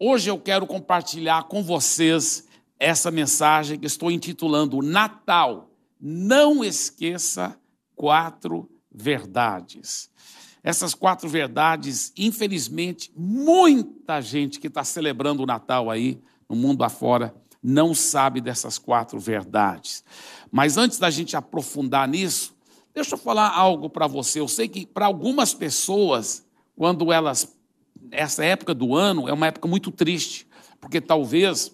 hoje eu quero compartilhar com vocês essa mensagem que estou intitulando Natal. Não esqueça quatro verdades. Essas quatro verdades, infelizmente, muita gente que está celebrando o Natal aí, no mundo afora, não sabe dessas quatro verdades. Mas antes da gente aprofundar nisso, deixa eu falar algo para você. Eu sei que para algumas pessoas, quando elas. Essa época do ano é uma época muito triste, porque talvez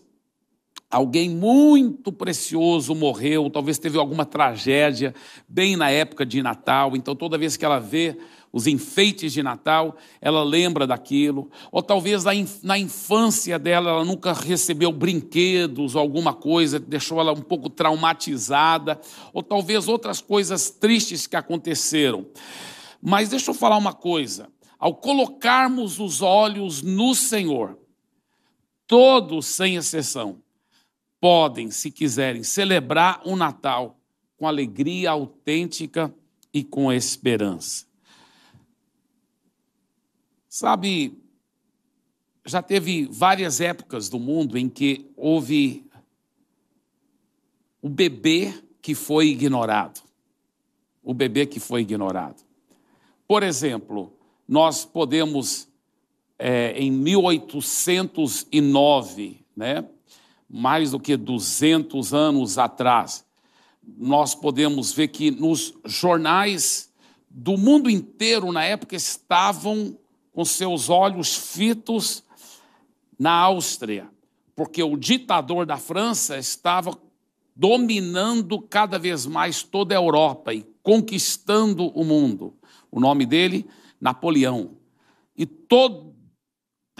alguém muito precioso morreu, talvez teve alguma tragédia bem na época de Natal, então toda vez que ela vê os enfeites de Natal, ela lembra daquilo. Ou talvez na infância dela ela nunca recebeu brinquedos ou alguma coisa, deixou ela um pouco traumatizada. Ou talvez outras coisas tristes que aconteceram. Mas deixa eu falar uma coisa: ao colocarmos os olhos no Senhor, todos, sem exceção, podem, se quiserem, celebrar o Natal com alegria autêntica e com esperança. Sabe, já teve várias épocas do mundo em que houve o bebê que foi ignorado. O bebê que foi ignorado. Por exemplo, nós podemos, é, em 1809, né, mais do que 200 anos atrás, nós podemos ver que nos jornais do mundo inteiro, na época, estavam com seus olhos fitos na Áustria, porque o ditador da França estava dominando cada vez mais toda a Europa e conquistando o mundo. O nome dele, Napoleão. E todas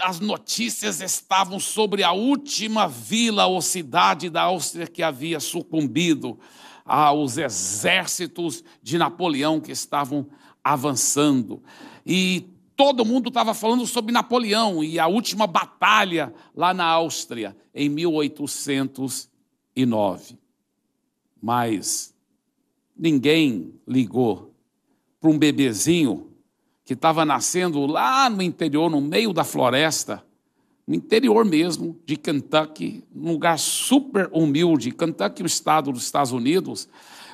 as notícias estavam sobre a última vila ou cidade da Áustria que havia sucumbido aos exércitos de Napoleão que estavam avançando. E todo mundo estava falando sobre Napoleão e a última batalha lá na Áustria, em 1809. Mas ninguém ligou para um bebezinho que estava nascendo lá no interior, no meio da floresta, no interior mesmo de Kentucky, num lugar super humilde. Kentucky, o estado dos Estados Unidos,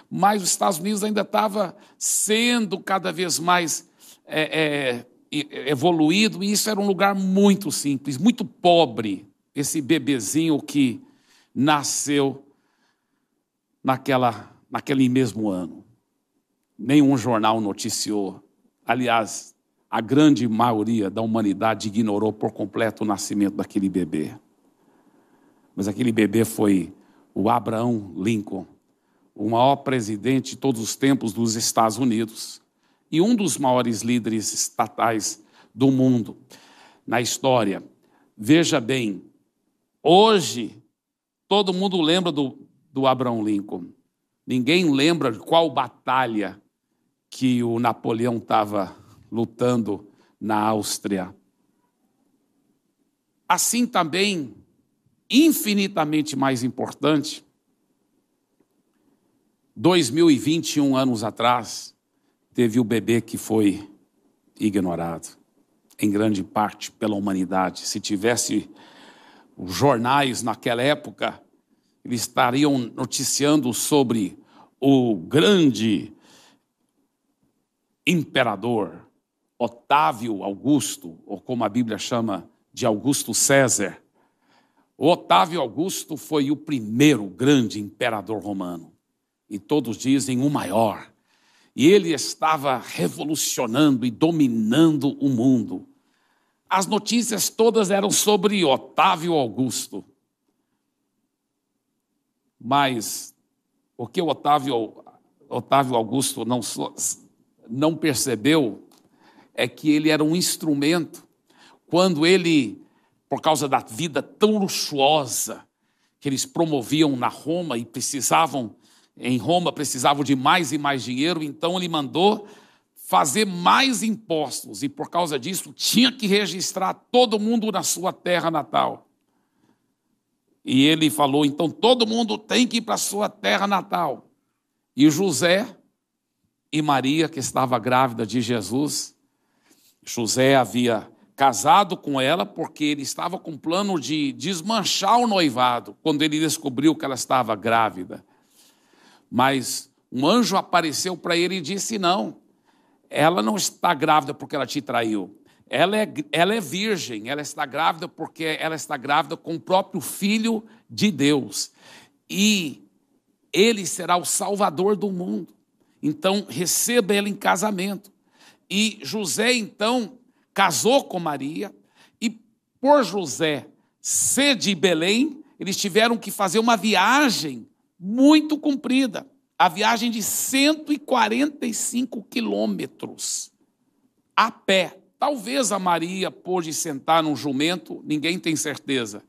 mas os Estados Unidos ainda estava sendo cada vez mais é, é, evoluído, e isso era um lugar muito simples, muito pobre, esse bebezinho que nasceu naquela, naquele mesmo ano. Nenhum jornal noticiou. Aliás, a grande maioria da humanidade ignorou por completo o nascimento daquele bebê. Mas aquele bebê foi o Abraão Lincoln, o maior presidente de todos os tempos dos Estados Unidos e um dos maiores líderes estatais do mundo na história. Veja bem, hoje todo mundo lembra do, do Abraham Lincoln. Ninguém lembra de qual batalha que o Napoleão estava lutando na Áustria. Assim também, infinitamente mais importante, 2021 anos atrás, teve o bebê que foi ignorado, em grande parte pela humanidade. Se tivesse os jornais naquela época, eles estariam noticiando sobre o grande imperador Otávio Augusto, ou como a Bíblia chama de Augusto César. O Otávio Augusto foi o primeiro grande imperador romano, e todos dizem o maior e ele estava revolucionando e dominando o mundo. As notícias todas eram sobre Otávio Augusto. Mas o que Otávio, Otávio Augusto não, não percebeu é que ele era um instrumento quando ele, por causa da vida tão luxuosa que eles promoviam na Roma e precisavam em Roma precisavam de mais e mais dinheiro, então ele mandou fazer mais impostos e por causa disso tinha que registrar todo mundo na sua terra natal. E ele falou: então todo mundo tem que ir para a sua terra natal. E José e Maria, que estava grávida de Jesus, José havia casado com ela porque ele estava com plano de desmanchar o noivado quando ele descobriu que ela estava grávida. Mas um anjo apareceu para ele e disse: Não, ela não está grávida porque ela te traiu. Ela é, ela é virgem, ela está grávida porque ela está grávida com o próprio Filho de Deus. E ele será o Salvador do mundo. Então, receba ele em casamento. E José, então, casou com Maria, e por José ser de Belém, eles tiveram que fazer uma viagem muito comprida a viagem de 145 quilômetros a pé. Talvez a Maria pôde sentar num jumento, ninguém tem certeza.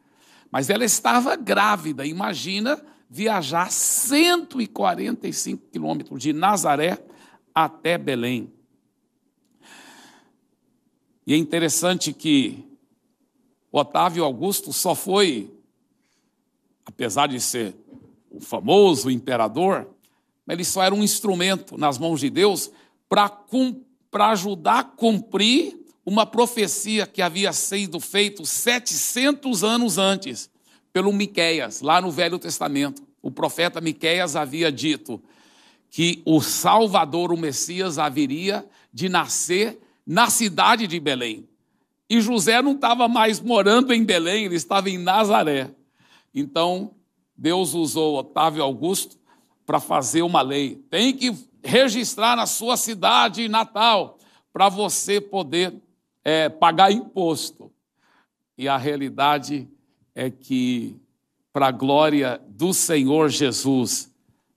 Mas ela estava grávida. Imagina viajar 145 quilômetros de Nazaré até Belém. E é interessante que Otávio Augusto só foi, apesar de ser o famoso imperador, ele só era um instrumento nas mãos de Deus para ajudar a cumprir uma profecia que havia sido feita 700 anos antes pelo Miqueias, lá no Velho Testamento. O profeta Miqueias havia dito que o Salvador, o Messias, haveria de nascer na cidade de Belém. E José não estava mais morando em Belém, ele estava em Nazaré. Então, Deus usou Otávio Augusto para fazer uma lei. Tem que registrar na sua cidade natal para você poder é, pagar imposto. E a realidade é que, para a glória do Senhor Jesus,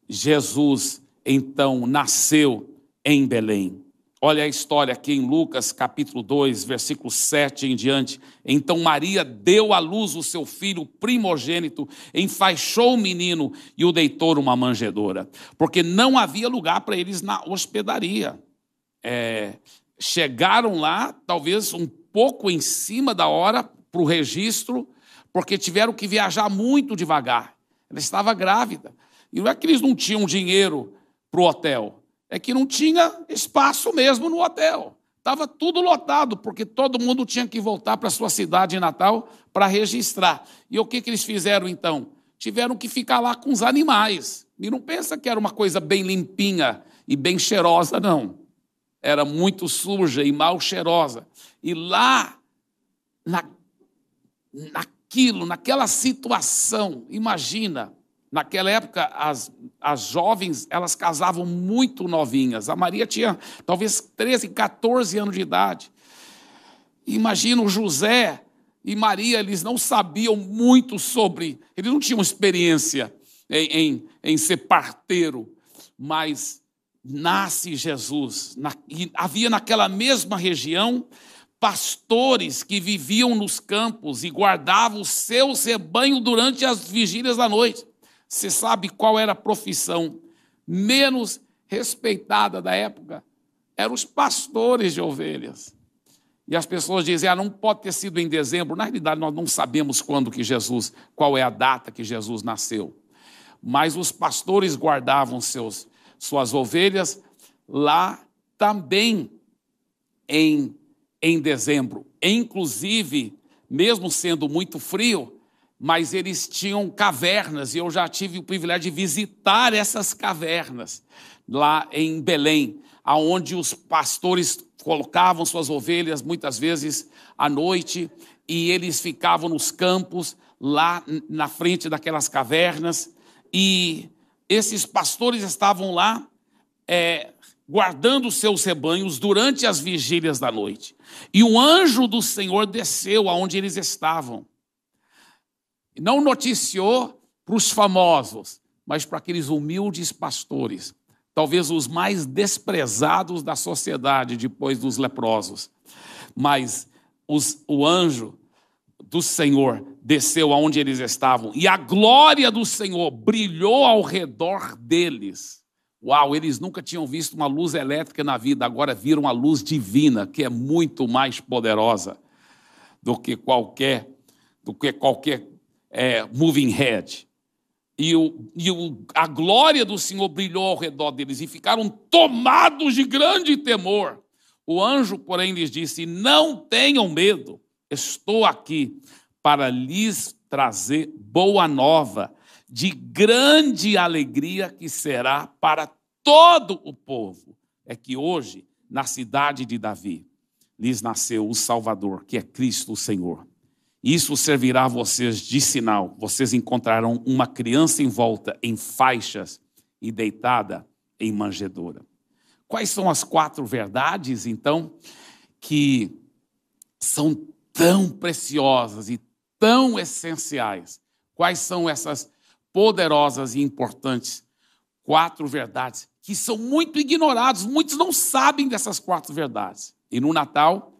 Jesus então nasceu em Belém. Olha a história aqui em Lucas capítulo 2, versículo 7 em diante. Então Maria deu à luz o seu filho primogênito, enfaixou o menino e o deitou numa manjedoura, porque não havia lugar para eles na hospedaria. É, chegaram lá, talvez um pouco em cima da hora, para o registro, porque tiveram que viajar muito devagar. Ela estava grávida. E não é que eles não tinham dinheiro para o hotel é que não tinha espaço mesmo no hotel. Estava tudo lotado, porque todo mundo tinha que voltar para sua cidade natal para registrar. E o que, que eles fizeram então? Tiveram que ficar lá com os animais. E não pensa que era uma coisa bem limpinha e bem cheirosa, não. Era muito suja e mal cheirosa. E lá, na, naquilo, naquela situação, imagina, Naquela época, as, as jovens, elas casavam muito novinhas. A Maria tinha talvez 13, 14 anos de idade. Imagina o José e Maria, eles não sabiam muito sobre, eles não tinham experiência em, em, em ser parteiro, mas nasce Jesus. Na, havia naquela mesma região pastores que viviam nos campos e guardavam o seu rebanho durante as vigílias da noite. Você sabe qual era a profissão menos respeitada da época? Eram os pastores de ovelhas. E as pessoas dizem, ah, não pode ter sido em dezembro. Na realidade, nós não sabemos quando que Jesus, qual é a data que Jesus nasceu. Mas os pastores guardavam seus, suas ovelhas lá também em, em dezembro. Inclusive, mesmo sendo muito frio, mas eles tinham cavernas e eu já tive o privilégio de visitar essas cavernas lá em Belém, aonde os pastores colocavam suas ovelhas muitas vezes à noite e eles ficavam nos campos lá na frente daquelas cavernas e esses pastores estavam lá é, guardando seus rebanhos durante as vigílias da noite. E o anjo do Senhor desceu aonde eles estavam não noticiou para os famosos, mas para aqueles humildes pastores, talvez os mais desprezados da sociedade depois dos leprosos. Mas os, o anjo do Senhor desceu aonde eles estavam e a glória do Senhor brilhou ao redor deles. Uau, eles nunca tinham visto uma luz elétrica na vida, agora viram a luz divina, que é muito mais poderosa do que qualquer do que qualquer é, moving head. E, o, e o, a glória do Senhor brilhou ao redor deles e ficaram tomados de grande temor. O anjo, porém, lhes disse: Não tenham medo, estou aqui para lhes trazer boa nova de grande alegria que será para todo o povo. É que hoje, na cidade de Davi, lhes nasceu o Salvador, que é Cristo o Senhor. Isso servirá a vocês de sinal. Vocês encontrarão uma criança envolta em faixas e deitada em manjedoura. Quais são as quatro verdades, então, que são tão preciosas e tão essenciais? Quais são essas poderosas e importantes quatro verdades que são muito ignoradas? Muitos não sabem dessas quatro verdades. E no Natal,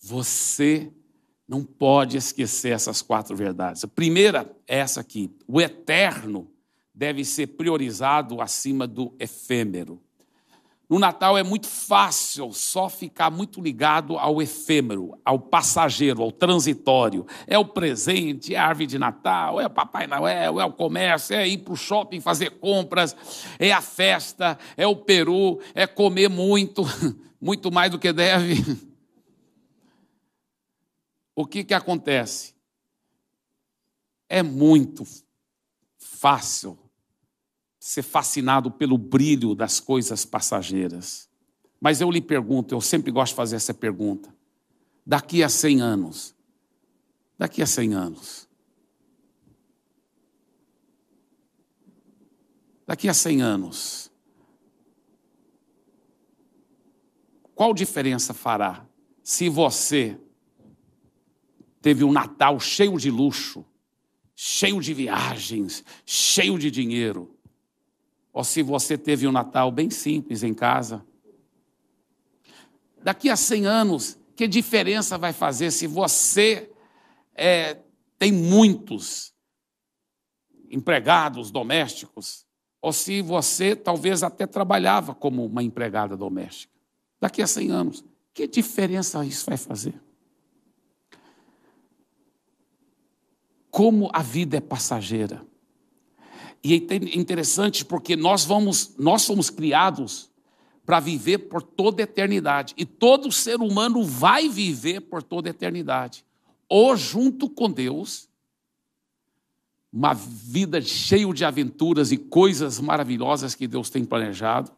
você não pode esquecer essas quatro verdades. A primeira é essa aqui: o eterno deve ser priorizado acima do efêmero. No Natal é muito fácil só ficar muito ligado ao efêmero, ao passageiro, ao transitório. É o presente, é a árvore de Natal, é o Papai Noel, é o comércio, é ir para o shopping fazer compras, é a festa, é o peru, é comer muito, muito mais do que deve. O que, que acontece? É muito fácil ser fascinado pelo brilho das coisas passageiras. Mas eu lhe pergunto, eu sempre gosto de fazer essa pergunta. Daqui a 100 anos, daqui a 100 anos, daqui a 100 anos, qual diferença fará se você teve um Natal cheio de luxo, cheio de viagens, cheio de dinheiro, ou se você teve um Natal bem simples em casa. Daqui a 100 anos, que diferença vai fazer se você é, tem muitos empregados domésticos, ou se você talvez até trabalhava como uma empregada doméstica? Daqui a 100 anos, que diferença isso vai fazer? Como a vida é passageira. E é interessante porque nós vamos, nós somos criados para viver por toda a eternidade. E todo ser humano vai viver por toda a eternidade. Ou junto com Deus, uma vida cheia de aventuras e coisas maravilhosas que Deus tem planejado,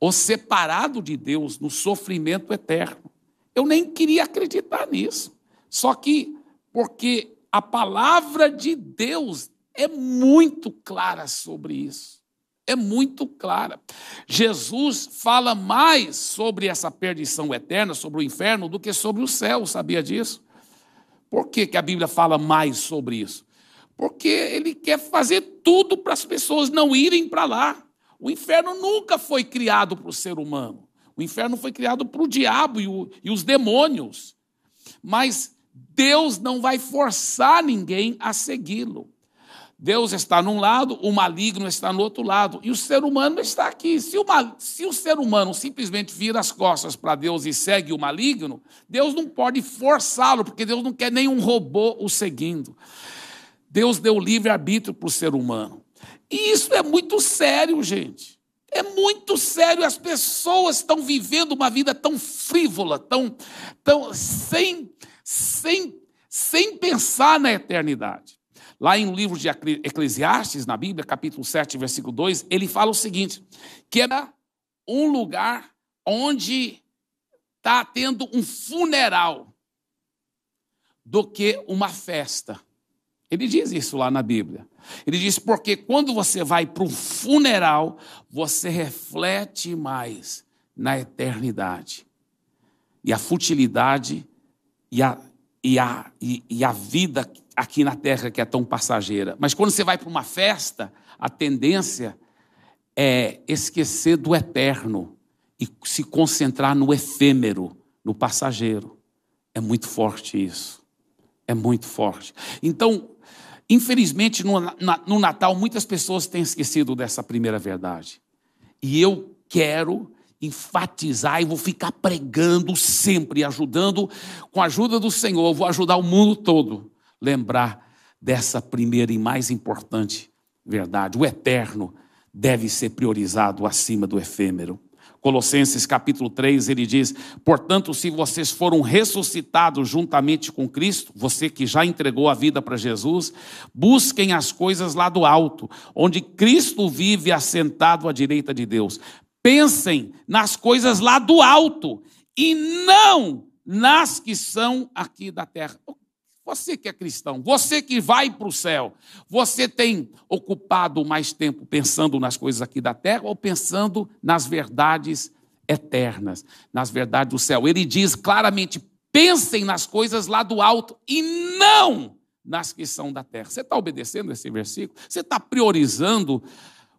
ou separado de Deus no sofrimento eterno. Eu nem queria acreditar nisso. Só que porque a palavra de Deus é muito clara sobre isso. É muito clara. Jesus fala mais sobre essa perdição eterna, sobre o inferno, do que sobre o céu, sabia disso? Por que, que a Bíblia fala mais sobre isso? Porque ele quer fazer tudo para as pessoas não irem para lá. O inferno nunca foi criado para o ser humano. O inferno foi criado para o diabo e, o, e os demônios. Mas Deus não vai forçar ninguém a segui-lo. Deus está num lado, o maligno está no outro lado, e o ser humano está aqui. Se o, se o ser humano simplesmente vira as costas para Deus e segue o maligno, Deus não pode forçá-lo, porque Deus não quer nenhum robô o seguindo. Deus deu livre-arbítrio para o ser humano. E isso é muito sério, gente. É muito sério. As pessoas estão vivendo uma vida tão frívola, tão, tão sem, sem, sem pensar na eternidade. Lá em livro de Eclesiastes, na Bíblia, capítulo 7, versículo 2, ele fala o seguinte: que é um lugar onde está tendo um funeral do que uma festa. Ele diz isso lá na Bíblia. Ele diz porque quando você vai para um funeral, você reflete mais na eternidade. E a futilidade e a, e a, e, e a vida aqui na terra que é tão passageira. Mas quando você vai para uma festa, a tendência é esquecer do eterno e se concentrar no efêmero, no passageiro. É muito forte isso. É muito forte. Então, infelizmente, no, Natal, muitas pessoas têm esquecido dessa primeira verdade. E eu quero enfatizar e vou ficar pregando sempre, ajudando, com a ajuda do Senhor, vou ajudar o mundo todo lembrar dessa primeira e mais importante verdade. O eterno deve ser priorizado acima do efêmero. Colossenses capítulo 3, ele diz: Portanto, se vocês foram ressuscitados juntamente com Cristo, você que já entregou a vida para Jesus, busquem as coisas lá do alto, onde Cristo vive assentado à direita de Deus. Pensem nas coisas lá do alto e não nas que são aqui da terra. Você que é cristão, você que vai para o céu, você tem ocupado mais tempo pensando nas coisas aqui da terra ou pensando nas verdades eternas, nas verdades do céu? Ele diz claramente: pensem nas coisas lá do alto e não nas que são da terra. Você está obedecendo esse versículo? Você está priorizando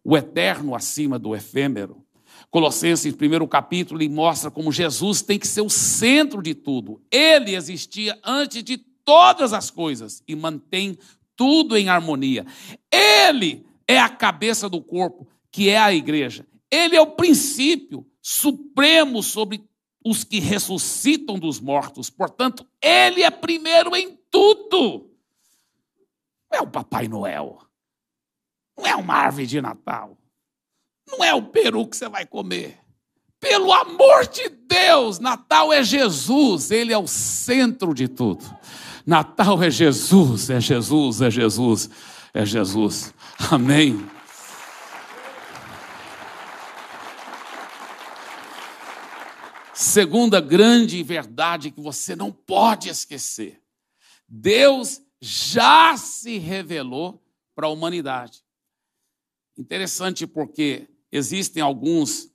o eterno acima do efêmero? Colossenses, primeiro capítulo, ele mostra como Jesus tem que ser o centro de tudo. Ele existia antes de todas as coisas e mantém tudo em harmonia. Ele é a cabeça do corpo, que é a igreja. Ele é o princípio supremo sobre os que ressuscitam dos mortos. Portanto, ele é primeiro em tudo. Não é o Papai Noel. Não é uma árvore de Natal. Não é o peru que você vai comer. Pelo amor de Deus, Natal é Jesus, ele é o centro de tudo. Natal é Jesus, é Jesus, é Jesus, é Jesus. Amém. Segunda grande verdade que você não pode esquecer: Deus já se revelou para a humanidade. Interessante porque existem alguns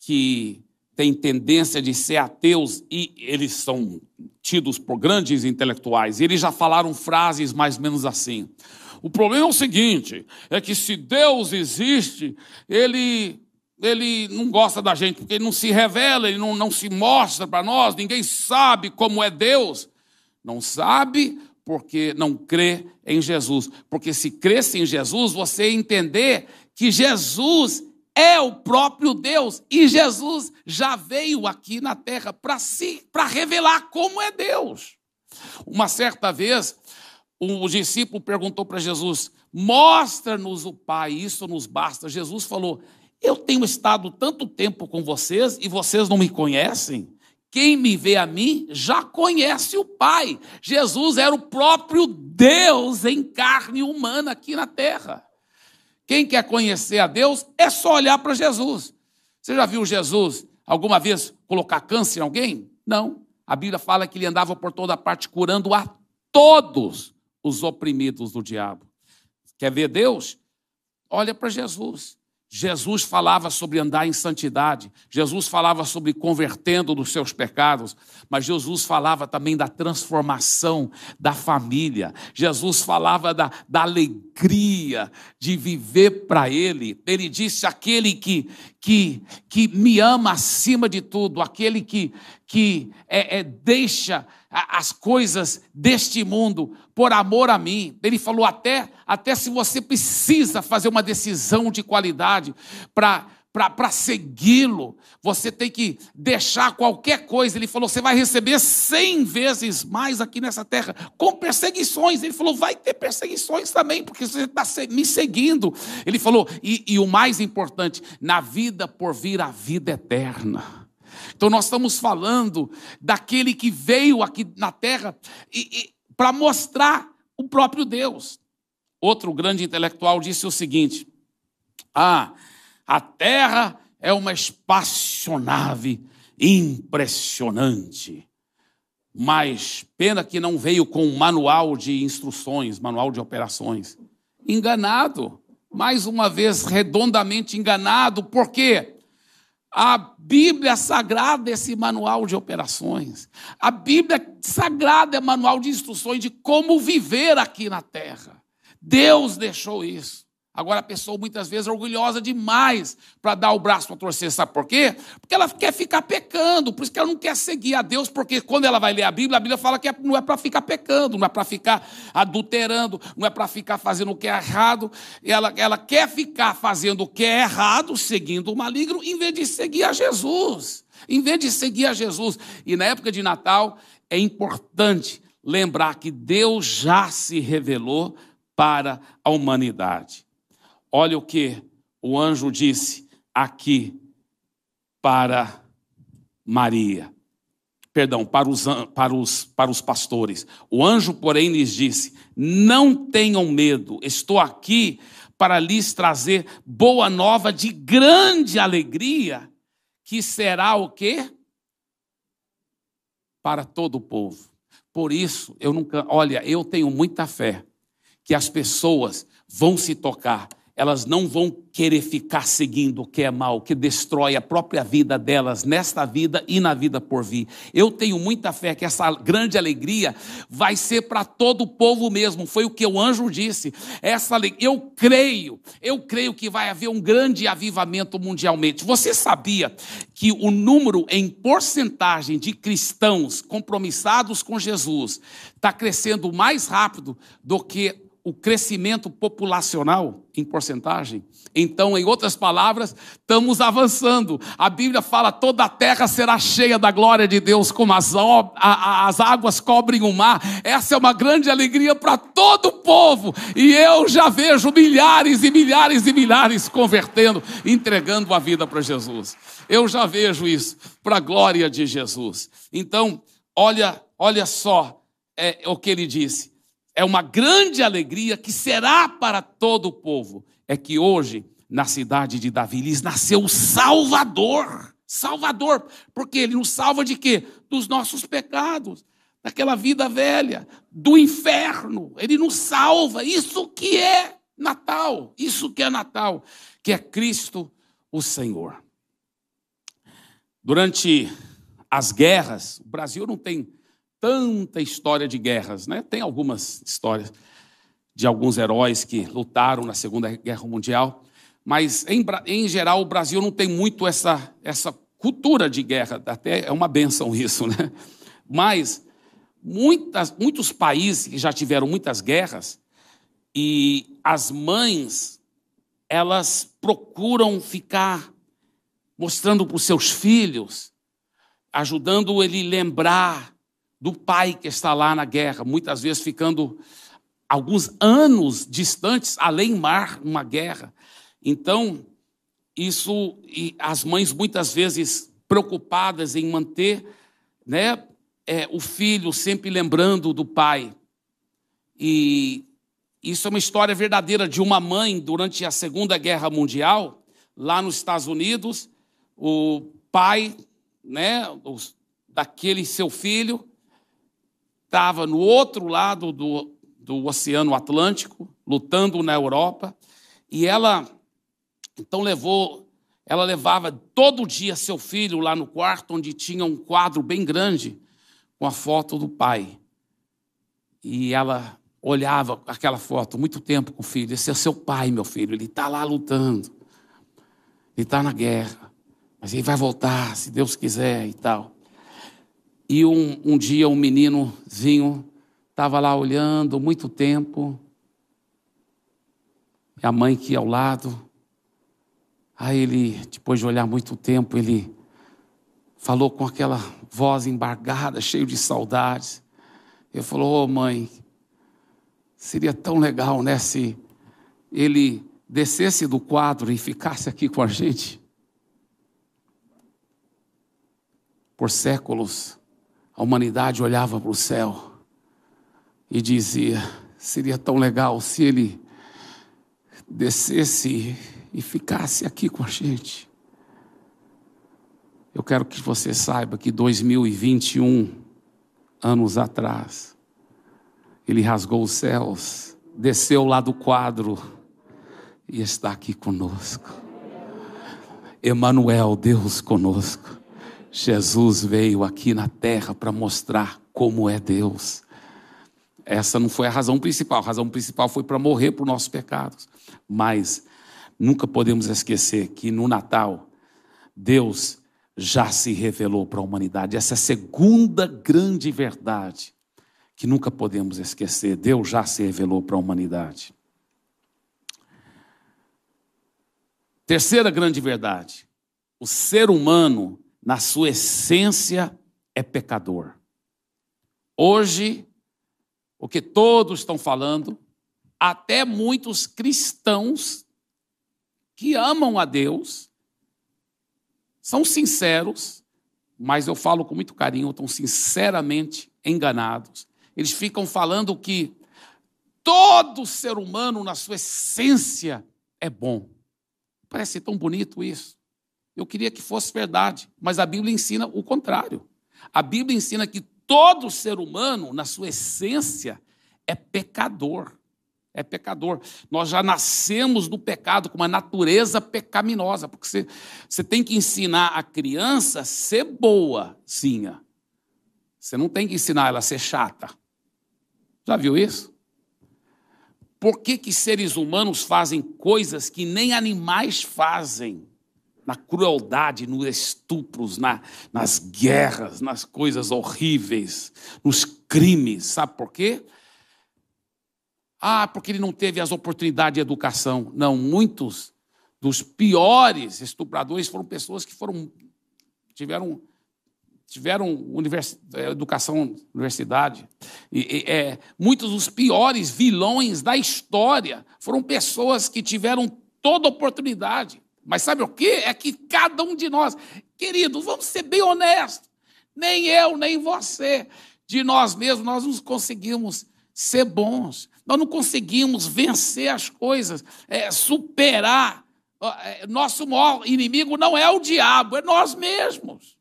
que têm tendência de ser ateus e eles são tidos por grandes intelectuais, e eles já falaram frases mais ou menos assim. O problema é o seguinte: é que se Deus existe, ele, ele não gosta da gente, porque ele não se revela, ele não, não se mostra para nós, ninguém sabe como é Deus. Não sabe porque não crê em Jesus. Porque se cresce em Jesus, você entender que Jesus é o próprio Deus e Jesus já veio aqui na terra para si, para revelar como é Deus. Uma certa vez, o discípulo perguntou para Jesus: "Mostra-nos o Pai, isso nos basta". Jesus falou: "Eu tenho estado tanto tempo com vocês e vocês não me conhecem?" Quem me vê a mim já conhece o Pai. Jesus era o próprio Deus em carne humana aqui na terra. Quem quer conhecer a Deus é só olhar para Jesus. Você já viu Jesus alguma vez colocar câncer em alguém? Não. A Bíblia fala que ele andava por toda parte curando a todos os oprimidos do diabo. Quer ver Deus? Olha para Jesus. Jesus falava sobre andar em santidade, Jesus falava sobre convertendo dos seus pecados, mas Jesus falava também da transformação da família, Jesus falava da, da alegria de viver para Ele. Ele disse: aquele que, que, que me ama acima de tudo, aquele que, que é, é, deixa as coisas deste mundo por amor a mim. Ele falou até, até se você precisa fazer uma decisão de qualidade para para segui-lo, você tem que deixar qualquer coisa. Ele falou: você vai receber cem vezes mais aqui nessa terra, com perseguições. Ele falou: vai ter perseguições também, porque você está me seguindo. Ele falou: e, e o mais importante, na vida por vir a vida eterna. Então, nós estamos falando daquele que veio aqui na terra para mostrar o próprio Deus. Outro grande intelectual disse o seguinte: Ah, a terra é uma espaçonave impressionante. Mas pena que não veio com um manual de instruções, manual de operações. Enganado, mais uma vez redondamente enganado, por quê? A Bíblia Sagrada é esse manual de operações. A Bíblia Sagrada é manual de instruções de como viver aqui na terra. Deus deixou isso. Agora a pessoa muitas vezes é orgulhosa demais para dar o braço para torcer, sabe por quê? Porque ela quer ficar pecando, por isso que ela não quer seguir a Deus, porque quando ela vai ler a Bíblia, a Bíblia fala que é, não é para ficar pecando, não é para ficar adulterando, não é para ficar fazendo o que é errado, ela, ela quer ficar fazendo o que é errado, seguindo o maligno, em vez de seguir a Jesus. Em vez de seguir a Jesus. E na época de Natal é importante lembrar que Deus já se revelou para a humanidade. Olha o que o anjo disse aqui para Maria. Perdão, para os, para, os, para os pastores. O anjo, porém, lhes disse: Não tenham medo, estou aqui para lhes trazer boa nova de grande alegria, que será o quê? Para todo o povo. Por isso, eu nunca, olha, eu tenho muita fé que as pessoas vão se tocar elas não vão querer ficar seguindo o que é mal, que destrói a própria vida delas nesta vida e na vida por vir. Eu tenho muita fé que essa grande alegria vai ser para todo o povo mesmo. Foi o que o anjo disse. Essa eu creio, eu creio que vai haver um grande avivamento mundialmente. Você sabia que o número em porcentagem de cristãos compromissados com Jesus está crescendo mais rápido do que o crescimento populacional em porcentagem. Então, em outras palavras, estamos avançando. A Bíblia fala: toda a terra será cheia da glória de Deus, como as, as águas cobrem o mar. Essa é uma grande alegria para todo o povo. E eu já vejo milhares e milhares e milhares convertendo, entregando a vida para Jesus. Eu já vejo isso, para a glória de Jesus. Então, olha, olha só é, o que ele disse é uma grande alegria que será para todo o povo. É que hoje, na cidade de Davi, lhes nasceu o Salvador. Salvador, porque ele nos salva de quê? Dos nossos pecados, daquela vida velha, do inferno. Ele nos salva. Isso que é Natal, isso que é Natal, que é Cristo o Senhor. Durante as guerras, o Brasil não tem tanta história de guerras, né? Tem algumas histórias de alguns heróis que lutaram na Segunda Guerra Mundial, mas em, em geral o Brasil não tem muito essa, essa cultura de guerra, até é uma benção isso, né? Mas muitas, muitos países que já tiveram muitas guerras e as mães elas procuram ficar mostrando para os seus filhos, ajudando ele lembrar do pai que está lá na guerra, muitas vezes ficando alguns anos distantes, além mar, uma guerra. Então, isso, e as mães muitas vezes preocupadas em manter né, é, o filho sempre lembrando do pai. E isso é uma história verdadeira de uma mãe durante a Segunda Guerra Mundial, lá nos Estados Unidos, o pai né, daquele seu filho estava no outro lado do, do Oceano Atlântico, lutando na Europa, e ela então levou, ela levava todo dia seu filho lá no quarto, onde tinha um quadro bem grande com a foto do pai. E ela olhava aquela foto muito tempo com o filho. Esse é seu pai, meu filho. Ele está lá lutando. Ele está na guerra. Mas ele vai voltar, se Deus quiser e tal. E um, um dia um meninozinho estava lá olhando muito tempo, e a mãe que ia ao lado. Aí ele, depois de olhar muito tempo, ele falou com aquela voz embargada, cheio de saudades. Ele falou: Ô oh, mãe, seria tão legal, né, se ele descesse do quadro e ficasse aqui com a gente. Por séculos, a humanidade olhava para o céu e dizia: seria tão legal se ele descesse e ficasse aqui com a gente. Eu quero que você saiba que 2021 anos atrás, ele rasgou os céus, desceu lá do quadro e está aqui conosco. Emanuel, Deus conosco. Jesus veio aqui na terra para mostrar como é Deus. Essa não foi a razão principal. A razão principal foi para morrer por nossos pecados. Mas nunca podemos esquecer que no Natal, Deus já se revelou para a humanidade. Essa é a segunda grande verdade que nunca podemos esquecer. Deus já se revelou para a humanidade. Terceira grande verdade: o ser humano na sua essência, é pecador. Hoje, o que todos estão falando, até muitos cristãos que amam a Deus, são sinceros, mas eu falo com muito carinho, estão sinceramente enganados. Eles ficam falando que todo ser humano, na sua essência, é bom. Parece tão bonito isso. Eu queria que fosse verdade, mas a Bíblia ensina o contrário. A Bíblia ensina que todo ser humano, na sua essência, é pecador. É pecador. Nós já nascemos do pecado com uma natureza pecaminosa, porque você, você tem que ensinar a criança a ser boazinha. Você não tem que ensinar ela a ser chata. Já viu isso? Por que, que seres humanos fazem coisas que nem animais fazem? Na crueldade, nos estupros, na, nas guerras, nas coisas horríveis, nos crimes. Sabe por quê? Ah, porque ele não teve as oportunidades de educação. Não, muitos dos piores estupradores foram pessoas que foram tiveram tiveram univers, eh, educação universidade. E, e, é, muitos dos piores vilões da história foram pessoas que tiveram toda oportunidade. Mas sabe o que? É que cada um de nós, queridos, vamos ser bem honestos, nem eu, nem você, de nós mesmos, nós não conseguimos ser bons. Nós não conseguimos vencer as coisas, é, superar. É, nosso maior inimigo não é o diabo, é nós mesmos.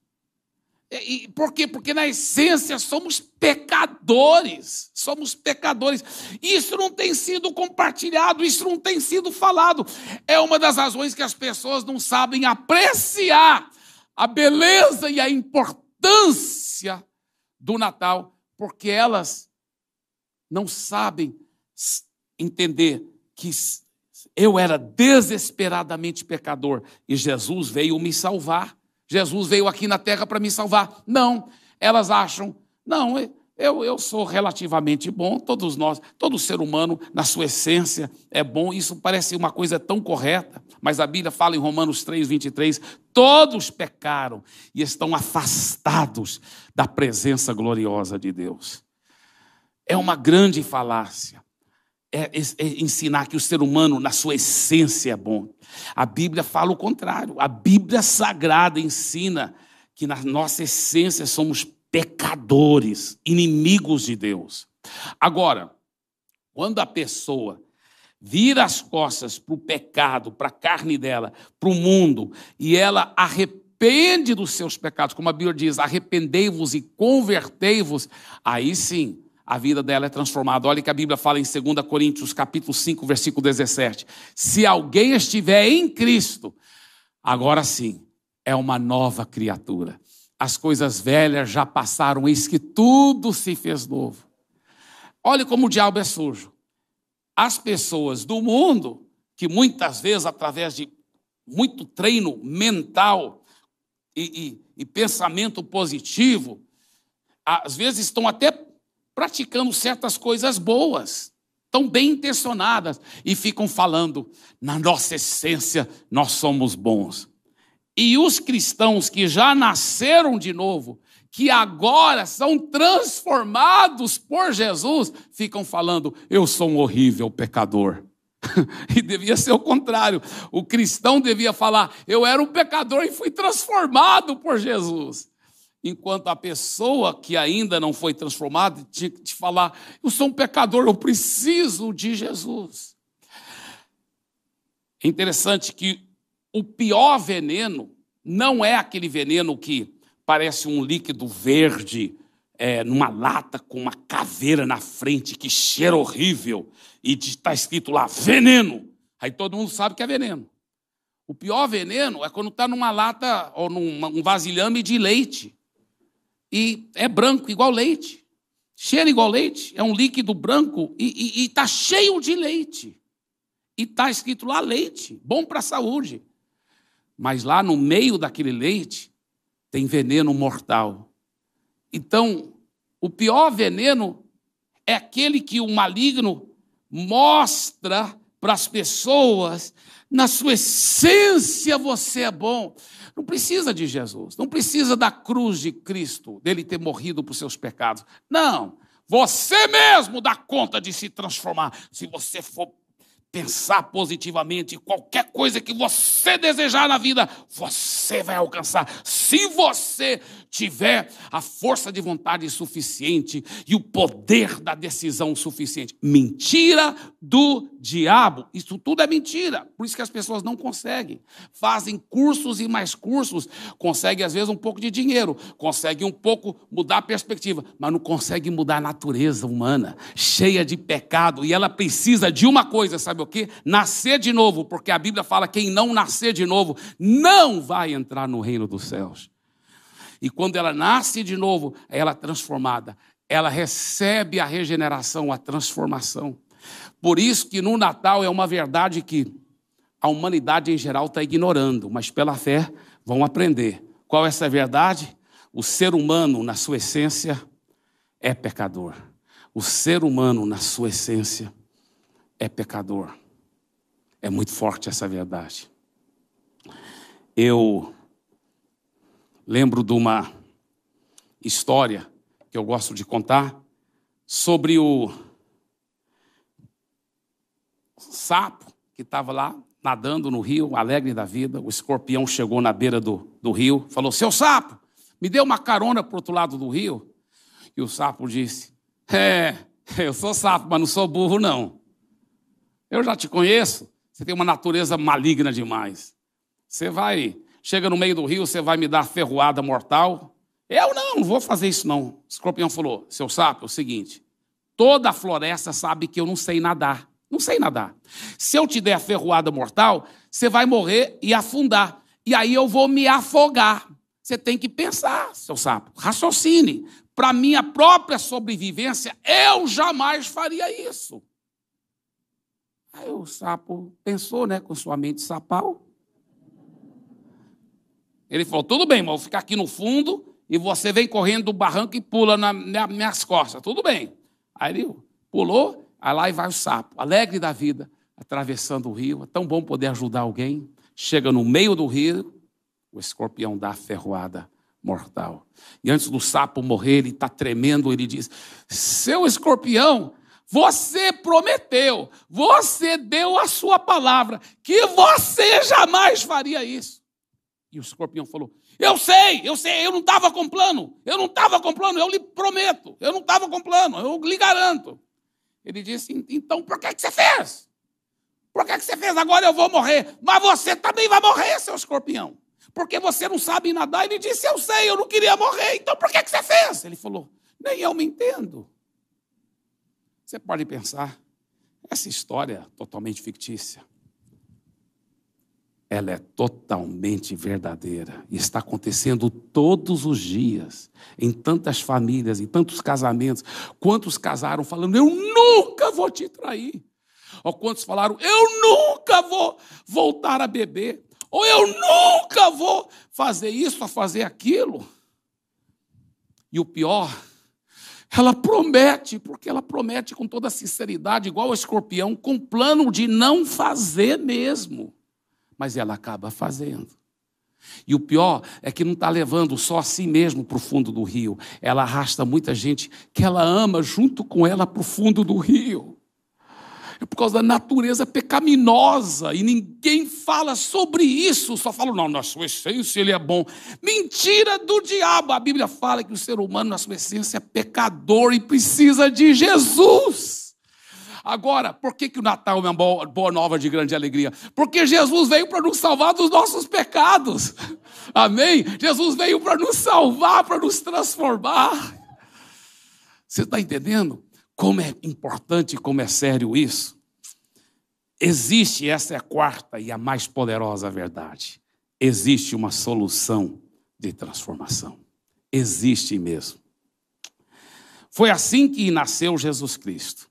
E, por quê? Porque na essência somos pecadores. Somos pecadores. Isso não tem sido compartilhado, isso não tem sido falado. É uma das razões que as pessoas não sabem apreciar a beleza e a importância do Natal, porque elas não sabem entender que eu era desesperadamente pecador e Jesus veio me salvar. Jesus veio aqui na terra para me salvar. Não, elas acham, não, eu, eu sou relativamente bom, todos nós, todo ser humano, na sua essência, é bom. Isso parece uma coisa tão correta, mas a Bíblia fala em Romanos 3, 23: todos pecaram e estão afastados da presença gloriosa de Deus. É uma grande falácia é, é ensinar que o ser humano, na sua essência, é bom. A Bíblia fala o contrário. A Bíblia Sagrada ensina que na nossa essência somos pecadores, inimigos de Deus. Agora, quando a pessoa vira as costas para o pecado, para a carne dela, para o mundo, e ela arrepende dos seus pecados, como a Bíblia diz, arrependei-vos e convertei-vos, aí sim a vida dela é transformada. Olha que a Bíblia fala em 2 Coríntios, capítulo 5, versículo 17. Se alguém estiver em Cristo, agora sim, é uma nova criatura. As coisas velhas já passaram, eis que tudo se fez novo. Olha como o diabo é sujo. As pessoas do mundo, que muitas vezes, através de muito treino mental e, e, e pensamento positivo, às vezes estão até praticando certas coisas boas, tão bem intencionadas, e ficam falando, na nossa essência, nós somos bons. E os cristãos que já nasceram de novo, que agora são transformados por Jesus, ficam falando, eu sou um horrível pecador. e devia ser o contrário. O cristão devia falar, eu era um pecador e fui transformado por Jesus enquanto a pessoa que ainda não foi transformada tinha que te falar: eu sou um pecador, eu preciso de Jesus. É interessante que o pior veneno não é aquele veneno que parece um líquido verde é, numa lata com uma caveira na frente que cheira horrível e está escrito lá veneno. Aí todo mundo sabe que é veneno. O pior veneno é quando está numa lata ou num vasilhame de leite e é branco, igual leite. Cheira igual leite, é um líquido branco e está cheio de leite. E está escrito lá leite, bom para a saúde. Mas lá no meio daquele leite tem veneno mortal. Então, o pior veneno é aquele que o maligno mostra para as pessoas, na sua essência você é bom. Não precisa de Jesus, não precisa da cruz de Cristo, dele ter morrido por seus pecados. Não, você mesmo dá conta de se transformar. Se você for pensar positivamente, qualquer coisa que você desejar na vida, você vai alcançar se você tiver a força de vontade suficiente e o poder da decisão suficiente. Mentira do diabo. Isso tudo é mentira. Por isso que as pessoas não conseguem. Fazem cursos e mais cursos, conseguem às vezes um pouco de dinheiro, conseguem um pouco mudar a perspectiva, mas não conseguem mudar a natureza humana, cheia de pecado, e ela precisa de uma coisa, sabe o quê? Nascer de novo, porque a Bíblia fala quem não nascer de novo não vai entrar no reino dos céus. E quando ela nasce de novo, ela é transformada. Ela recebe a regeneração, a transformação. Por isso que no Natal é uma verdade que a humanidade em geral está ignorando, mas pela fé vão aprender. Qual é essa verdade? O ser humano, na sua essência, é pecador. O ser humano, na sua essência, é pecador. É muito forte essa verdade. Eu lembro de uma história que eu gosto de contar sobre o sapo que estava lá nadando no rio, alegre da vida. O escorpião chegou na beira do, do rio, falou: Seu sapo, me dê uma carona para o outro lado do rio. E o sapo disse: É, eu sou sapo, mas não sou burro, não. Eu já te conheço, você tem uma natureza maligna demais. Você vai chega no meio do rio, você vai me dar ferroada mortal. Eu não, não vou fazer isso não. O escorpião falou, seu sapo, é o seguinte, toda a floresta sabe que eu não sei nadar. Não sei nadar. Se eu te der a ferroada mortal, você vai morrer e afundar. E aí eu vou me afogar. Você tem que pensar, seu sapo. Raciocine. Para minha própria sobrevivência, eu jamais faria isso. Aí o sapo pensou, né, com sua mente sapal. Ele falou: tudo bem, mas vou ficar aqui no fundo e você vem correndo do barranco e pula nas na minhas costas. Tudo bem. Aí ele pulou, aí lá e vai o sapo, alegre da vida, atravessando o rio. É tão bom poder ajudar alguém. Chega no meio do rio, o escorpião dá a ferroada mortal. E antes do sapo morrer, ele está tremendo, ele diz: Seu escorpião, você prometeu, você deu a sua palavra, que você jamais faria isso. E o escorpião falou: Eu sei, eu sei, eu não estava com plano, eu não estava com plano, eu lhe prometo, eu não estava com plano, eu lhe garanto. Ele disse: Então por que, que você fez? Por que, que você fez? Agora eu vou morrer, mas você também vai morrer, seu escorpião, porque você não sabe nadar. Ele disse: Eu sei, eu não queria morrer, então por que, que você fez? Ele falou: Nem eu me entendo. Você pode pensar, essa história é totalmente fictícia ela é totalmente verdadeira e está acontecendo todos os dias, em tantas famílias, em tantos casamentos. Quantos casaram falando, eu nunca vou te trair? Ou quantos falaram, eu nunca vou voltar a beber? Ou eu nunca vou fazer isso, a fazer aquilo? E o pior, ela promete, porque ela promete com toda sinceridade, igual o escorpião, com plano de não fazer mesmo mas ela acaba fazendo. E o pior é que não está levando só a si mesmo para o fundo do rio, ela arrasta muita gente que ela ama junto com ela para o fundo do rio. É por causa da natureza pecaminosa e ninguém fala sobre isso, só fala, não, na sua essência ele é bom. Mentira do diabo! A Bíblia fala que o ser humano, na sua essência, é pecador e precisa de Jesus. Agora, por que, que o Natal é uma boa, boa nova de grande alegria? Porque Jesus veio para nos salvar dos nossos pecados. Amém? Jesus veio para nos salvar, para nos transformar. Você está entendendo como é importante, como é sério isso? Existe, essa é a quarta e a mais poderosa verdade. Existe uma solução de transformação. Existe mesmo. Foi assim que nasceu Jesus Cristo.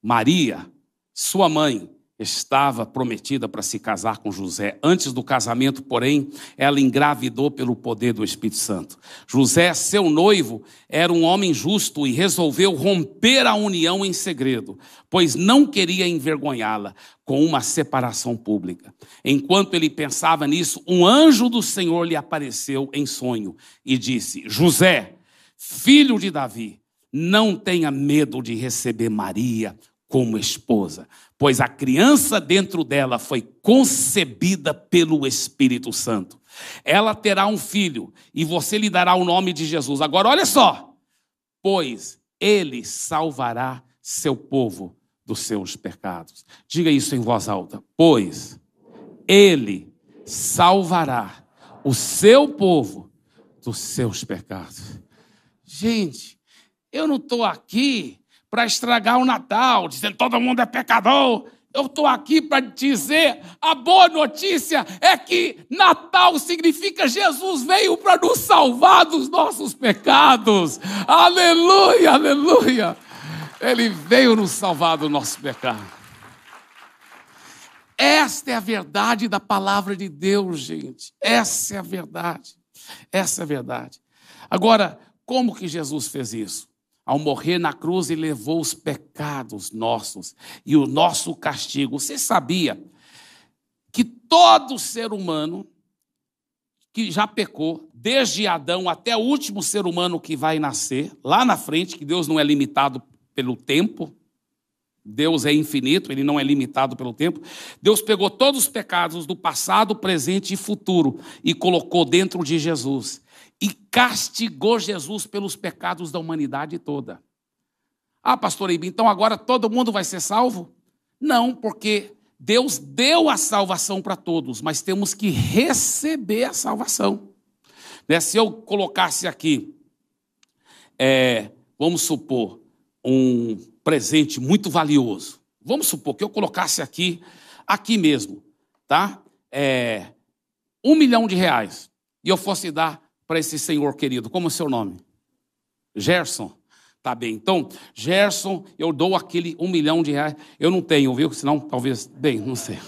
Maria, sua mãe, estava prometida para se casar com José. Antes do casamento, porém, ela engravidou pelo poder do Espírito Santo. José, seu noivo, era um homem justo e resolveu romper a união em segredo, pois não queria envergonhá-la com uma separação pública. Enquanto ele pensava nisso, um anjo do Senhor lhe apareceu em sonho e disse: José, filho de Davi, não tenha medo de receber Maria como esposa, pois a criança dentro dela foi concebida pelo Espírito Santo. Ela terá um filho e você lhe dará o nome de Jesus. Agora, olha só, pois ele salvará seu povo dos seus pecados. Diga isso em voz alta. Pois ele salvará o seu povo dos seus pecados. Gente, eu não estou aqui para estragar o Natal, dizendo todo mundo é pecador. Eu estou aqui para dizer a boa notícia é que Natal significa Jesus veio para nos salvar dos nossos pecados. Aleluia, aleluia. Ele veio nos salvar do nosso pecado. Esta é a verdade da palavra de Deus, gente. Essa é a verdade. Essa é a verdade. Agora, como que Jesus fez isso? Ao morrer na cruz, ele levou os pecados nossos e o nosso castigo. Você sabia que todo ser humano que já pecou, desde Adão até o último ser humano que vai nascer, lá na frente, que Deus não é limitado pelo tempo, Deus é infinito, ele não é limitado pelo tempo. Deus pegou todos os pecados do passado, presente e futuro e colocou dentro de Jesus e castigou Jesus pelos pecados da humanidade toda. Ah, pastor Eibe, então agora todo mundo vai ser salvo? Não, porque Deus deu a salvação para todos, mas temos que receber a salvação. Né? Se eu colocasse aqui, é, vamos supor, um presente muito valioso. Vamos supor que eu colocasse aqui, aqui mesmo, tá? É, um milhão de reais. E eu fosse dar para esse senhor querido. Como é o seu nome? Gerson. Tá bem. Então, Gerson, eu dou aquele um milhão de reais. Eu não tenho, viu? Senão, talvez. Bem, não sei.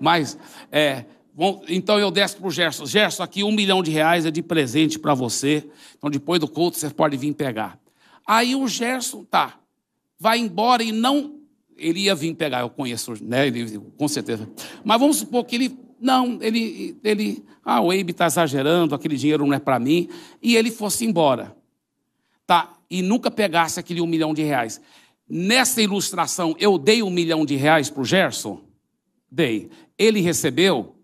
Mas, é, bom, então eu desço para o Gerson. Gerson, aqui um milhão de reais é de presente para você. Então, depois do culto, você pode vir pegar. Aí o Gerson, tá vai embora e não. Ele ia vir pegar, eu conheço, né? Ele, com certeza. Mas vamos supor que ele. Não, ele. ele ah, o Eibe está exagerando, aquele dinheiro não é para mim. E ele fosse embora. Tá? E nunca pegasse aquele um milhão de reais. Nessa ilustração, eu dei um milhão de reais para o Gerson? Dei. Ele recebeu?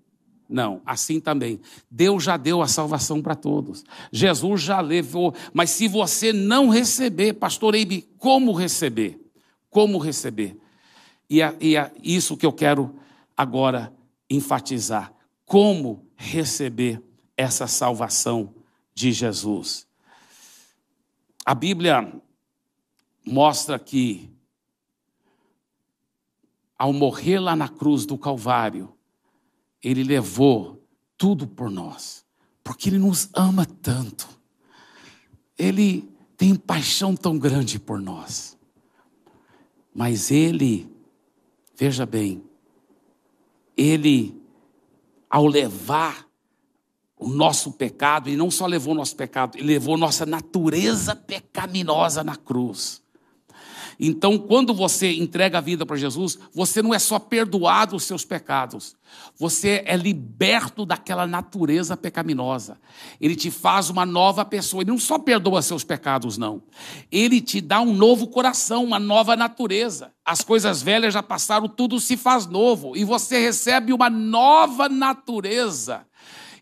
Não, assim também. Deus já deu a salvação para todos. Jesus já levou. Mas se você não receber, pastor Eibe, como receber? Como receber? E e é isso que eu quero agora enfatizar. Como receber essa salvação de Jesus? A Bíblia mostra que, ao morrer lá na cruz do Calvário, ele levou tudo por nós, porque Ele nos ama tanto. Ele tem paixão tão grande por nós. Mas Ele, veja bem, Ele, ao levar o nosso pecado, e não só levou o nosso pecado, ele levou nossa natureza pecaminosa na cruz. Então, quando você entrega a vida para Jesus, você não é só perdoado os seus pecados, você é liberto daquela natureza pecaminosa. Ele te faz uma nova pessoa. Ele não só perdoa seus pecados, não. Ele te dá um novo coração, uma nova natureza. As coisas velhas já passaram, tudo se faz novo e você recebe uma nova natureza.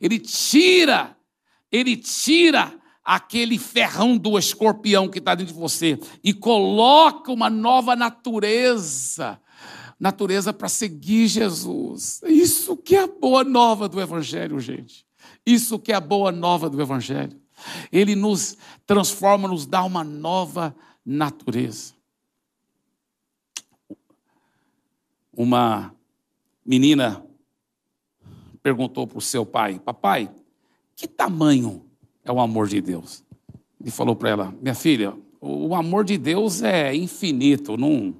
Ele tira, ele tira aquele ferrão do escorpião que está dentro de você e coloca uma nova natureza natureza para seguir Jesus. Isso que é a boa nova do Evangelho, gente. Isso que é a boa nova do Evangelho. Ele nos transforma, nos dá uma nova natureza. Uma menina perguntou para o seu pai: Papai, que tamanho é o amor de Deus. Ele falou para ela: Minha filha, o amor de Deus é infinito, não,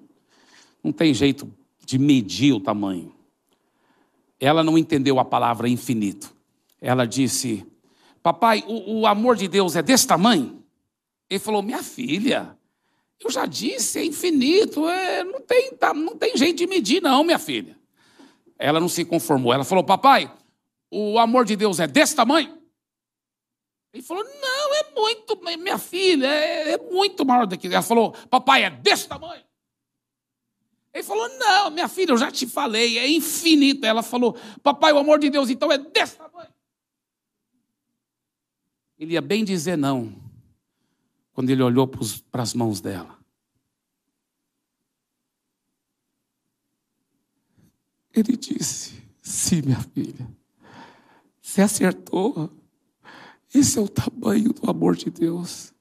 não tem jeito de medir o tamanho. Ela não entendeu a palavra infinito. Ela disse: Papai, o, o amor de Deus é desse tamanho? Ele falou: Minha filha, eu já disse, é infinito, é, não, tem, tá, não tem jeito de medir, não, minha filha. Ela não se conformou. Ela falou: Papai, o amor de Deus é desse tamanho? Ele falou: Não, é muito, minha filha, é, é muito maior do que. Ela falou: Papai, é desse tamanho. Ele falou: Não, minha filha, eu já te falei, é infinita. Ela falou: Papai, o amor de Deus então é desse tamanho. Ele ia bem dizer não, quando ele olhou para as mãos dela. Ele disse: Sim, minha filha, você acertou. Esse é o tamanho do amor de Deus,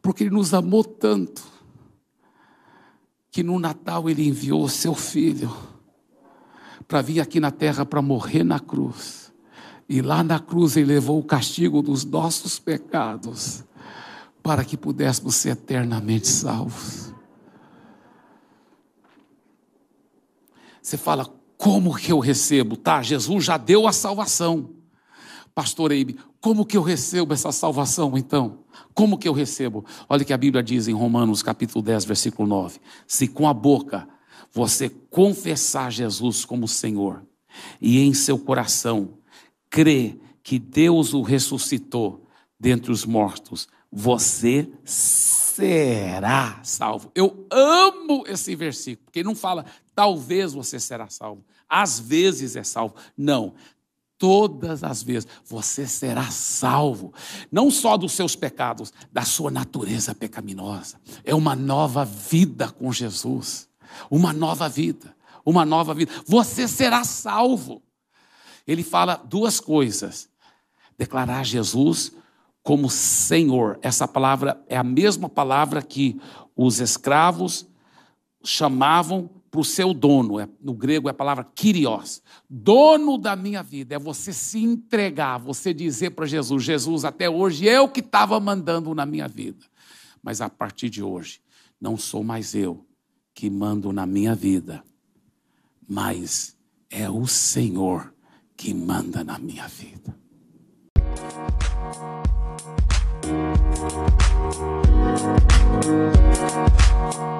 porque Ele nos amou tanto, que no Natal Ele enviou o seu filho para vir aqui na terra para morrer na cruz. E lá na cruz Ele levou o castigo dos nossos pecados, para que pudéssemos ser eternamente salvos. Você fala, como que eu recebo? Tá, Jesus já deu a salvação. Pastor Eibe, como que eu recebo essa salvação então? Como que eu recebo? Olha que a Bíblia diz em Romanos capítulo 10, versículo 9. Se com a boca você confessar Jesus como Senhor e em seu coração crê que Deus o ressuscitou dentre os mortos, você será salvo. Eu amo esse versículo, porque não fala talvez você será salvo, às vezes é salvo. Não, todas as vezes você será salvo, não só dos seus pecados, da sua natureza pecaminosa. É uma nova vida com Jesus, uma nova vida, uma nova vida. Você será salvo. Ele fala duas coisas: declarar Jesus como Senhor. Essa palavra é a mesma palavra que os escravos chamavam para o seu dono. É, no grego é a palavra kyrios. Dono da minha vida. É você se entregar, você dizer para Jesus: Jesus, até hoje é eu que estava mandando na minha vida. Mas a partir de hoje, não sou mais eu que mando na minha vida, mas é o Senhor que manda na minha vida. Música